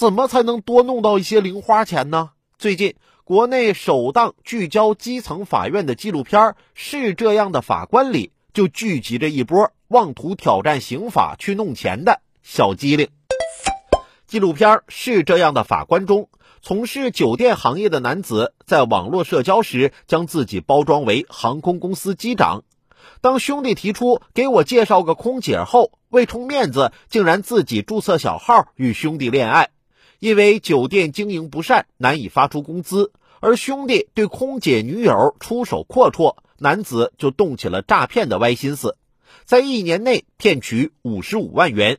怎么才能多弄到一些零花钱呢？最近，国内首档聚焦基层法院的纪录片《是这样的法官》里，就聚集着一波妄图挑战刑法去弄钱的小机灵。纪录片《是这样的法官》中，从事酒店行业的男子在网络社交时，将自己包装为航空公司机长。当兄弟提出给我介绍个空姐后，为充面子，竟然自己注册小号与兄弟恋爱。因为酒店经营不善，难以发出工资，而兄弟对空姐女友出手阔绰，男子就动起了诈骗的歪心思，在一年内骗取五十五万元。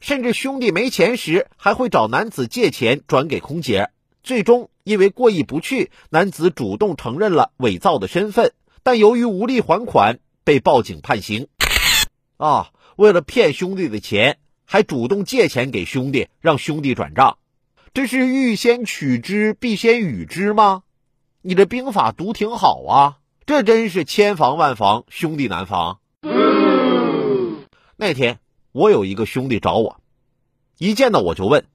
甚至兄弟没钱时，还会找男子借钱转给空姐。最终因为过意不去，男子主动承认了伪造的身份，但由于无力还款，被报警判刑。啊，为了骗兄弟的钱，还主动借钱给兄弟，让兄弟转账。这是欲先取之，必先予之吗？你这兵法读挺好啊，这真是千防万防，兄弟难防。那天我有一个兄弟找我，一见到我就问：“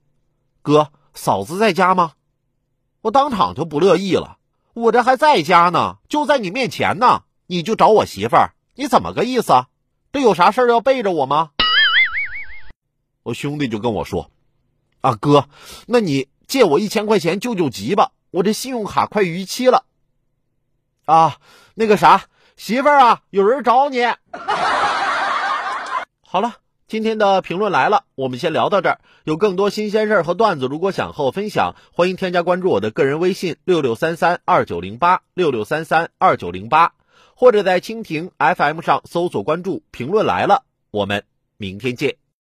哥，嫂子在家吗？”我当场就不乐意了，我这还在家呢，就在你面前呢，你就找我媳妇儿，你怎么个意思？这有啥事儿要背着我吗？我兄弟就跟我说。啊哥，那你借我一千块钱救救急吧，我这信用卡快逾期了。啊，那个啥，媳妇儿啊，有人找你。好了，今天的评论来了，我们先聊到这儿。有更多新鲜事儿和段子，如果想和我分享，欢迎添加关注我的个人微信六六三三二九零八六六三三二九零八，或者在蜻蜓 FM 上搜索关注“评论来了”。我们明天见。